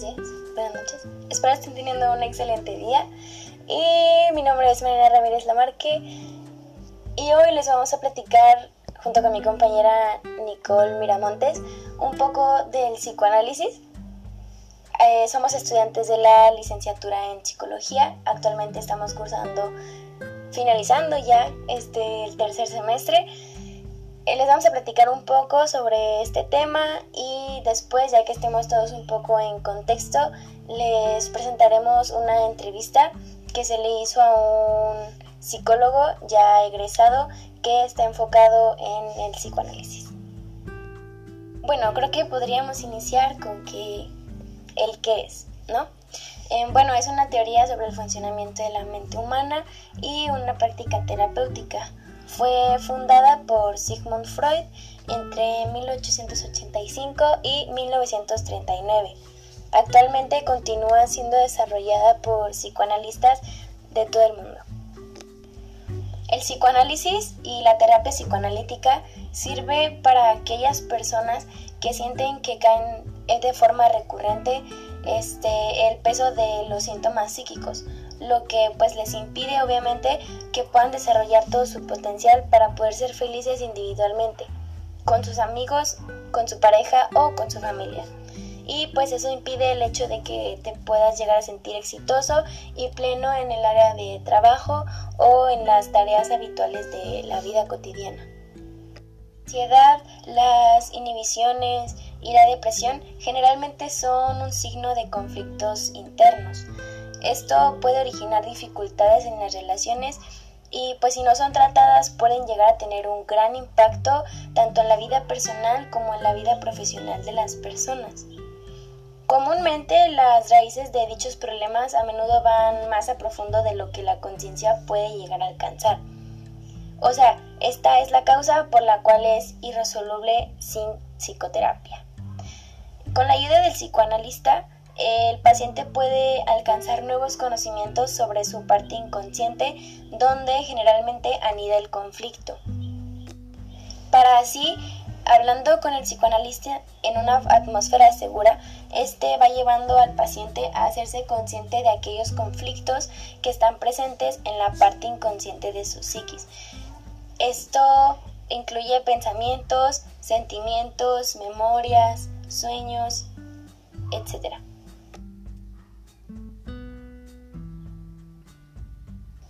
buenos días, buenas noches. Espero estén teniendo un excelente día. Y mi nombre es Mariana Ramírez Lamarque. Y hoy les vamos a platicar, junto con mi compañera Nicole Miramontes, un poco del psicoanálisis. Eh, somos estudiantes de la licenciatura en psicología. Actualmente estamos cursando, finalizando ya este tercer semestre. Eh, les vamos a platicar un poco sobre este tema y después, ya que estemos todos un poco en contexto, les presentaremos una entrevista que se le hizo a un psicólogo ya egresado que está enfocado en el psicoanálisis. Bueno, creo que podríamos iniciar con que el qué es, ¿no? Eh, bueno, es una teoría sobre el funcionamiento de la mente humana y una práctica terapéutica. Fue fundada por Sigmund Freud entre 1885 y 1939. Actualmente continúa siendo desarrollada por psicoanalistas de todo el mundo. El psicoanálisis y la terapia psicoanalítica sirve para aquellas personas que sienten que caen de forma recurrente este, el peso de los síntomas psíquicos, lo que pues les impide obviamente que puedan desarrollar todo su potencial para poder ser felices individualmente, con sus amigos, con su pareja o con su familia. Y pues eso impide el hecho de que te puedas llegar a sentir exitoso y pleno en el área de trabajo o en las tareas habituales de la vida cotidiana. La ansiedad, las inhibiciones y la depresión generalmente son un signo de conflictos internos esto puede originar dificultades en las relaciones y pues si no son tratadas pueden llegar a tener un gran impacto tanto en la vida personal como en la vida profesional de las personas. Comúnmente las raíces de dichos problemas a menudo van más a profundo de lo que la conciencia puede llegar a alcanzar. O sea, esta es la causa por la cual es irresoluble sin psicoterapia. Con la ayuda del psicoanalista, el paciente puede alcanzar nuevos conocimientos sobre su parte inconsciente, donde generalmente anida el conflicto. Para así, hablando con el psicoanalista en una atmósfera segura, este va llevando al paciente a hacerse consciente de aquellos conflictos que están presentes en la parte inconsciente de su psiquis. Esto incluye pensamientos, sentimientos, memorias, sueños, etc.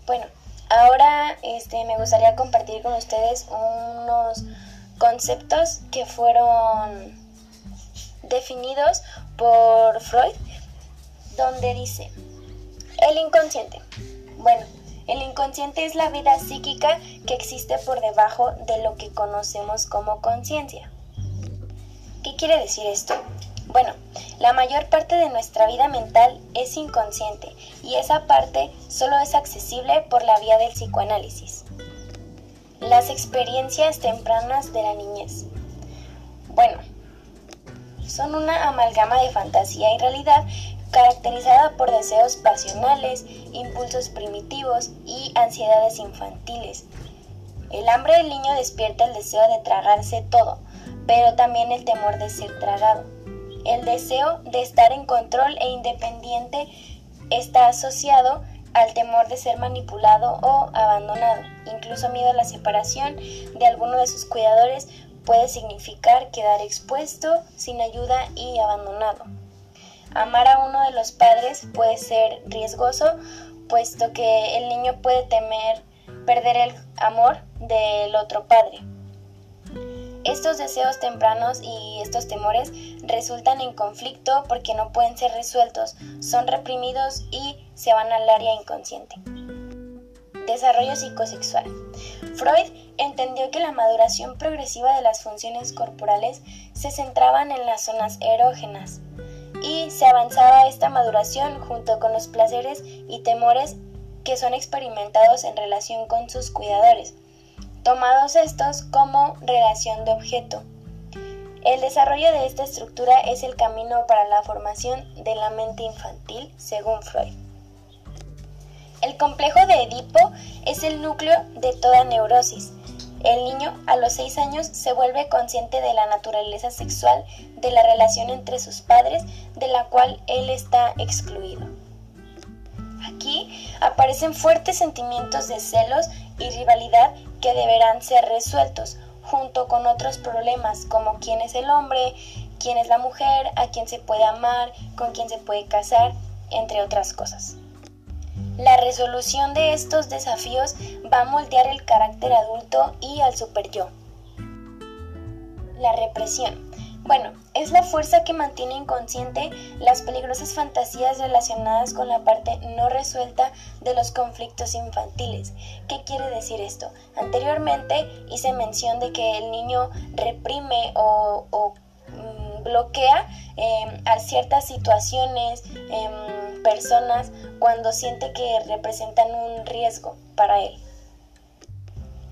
Bueno, ahora este, me gustaría compartir con ustedes unos conceptos que fueron definidos por Freud, donde dice, el inconsciente. Bueno, el inconsciente es la vida psíquica que existe por debajo de lo que conocemos como conciencia. ¿Qué quiere decir esto? Bueno, la mayor parte de nuestra vida mental es inconsciente y esa parte solo es accesible por la vía del psicoanálisis. Las experiencias tempranas de la niñez. Bueno, son una amalgama de fantasía y realidad caracterizada por deseos pasionales, impulsos primitivos y ansiedades infantiles. El hambre del niño despierta el deseo de tragarse todo, pero también el temor de ser tragado. El deseo de estar en control e independiente está asociado al temor de ser manipulado o abandonado. Incluso miedo a la separación de alguno de sus cuidadores puede significar quedar expuesto, sin ayuda y abandonado. Amar a uno de los padres puede ser riesgoso, puesto que el niño puede temer perder el amor del otro padre. Estos deseos tempranos y estos temores resultan en conflicto porque no pueden ser resueltos, son reprimidos y se van al área inconsciente. Desarrollo psicosexual. Freud entendió que la maduración progresiva de las funciones corporales se centraban en las zonas erógenas y se avanzaba esta maduración junto con los placeres y temores que son experimentados en relación con sus cuidadores tomados estos como relación de objeto. El desarrollo de esta estructura es el camino para la formación de la mente infantil, según Freud. El complejo de Edipo es el núcleo de toda neurosis. El niño a los 6 años se vuelve consciente de la naturaleza sexual de la relación entre sus padres de la cual él está excluido. Aquí aparecen fuertes sentimientos de celos y rivalidad que deberán ser resueltos, junto con otros problemas como quién es el hombre, quién es la mujer, a quién se puede amar, con quién se puede casar, entre otras cosas. La resolución de estos desafíos va a moldear el carácter adulto y al super yo. La represión. Bueno, es la fuerza que mantiene inconsciente las peligrosas fantasías relacionadas con la parte no resuelta de los conflictos infantiles. ¿Qué quiere decir esto? Anteriormente hice mención de que el niño reprime o, mm, bloquea em, a ciertas situaciones, em, personas, cuando siente que representan un riesgo para él.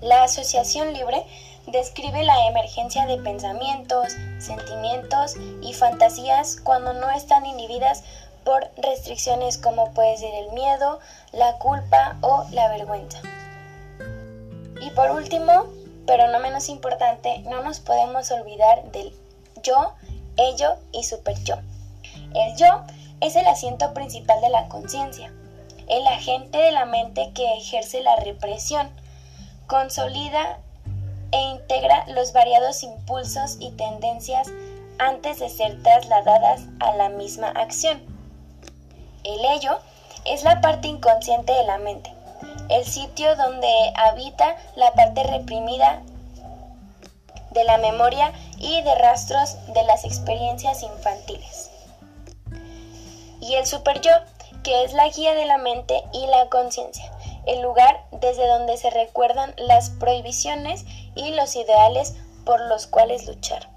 La asociación libre describe la emergencia de pensamientos, sentimientos y fantasías cuando no están inhibidas por restricciones como puede ser el miedo, la culpa o la vergüenza. Y por último, pero no menos importante, no nos podemos olvidar del yo, ello y super yo. El yo es el asiento principal de la conciencia, el agente de la mente que ejerce la represión, consolida e integra los variados impulsos y tendencias antes de ser trasladadas a la misma acción. El ello es la parte inconsciente de la mente, el sitio donde habita la parte reprimida de la memoria y de rastros de las experiencias infantiles. Y el super yo, que es la guía de la mente y la conciencia, el lugar desde donde se recuerdan las prohibiciones y los ideales por los cuales luchar.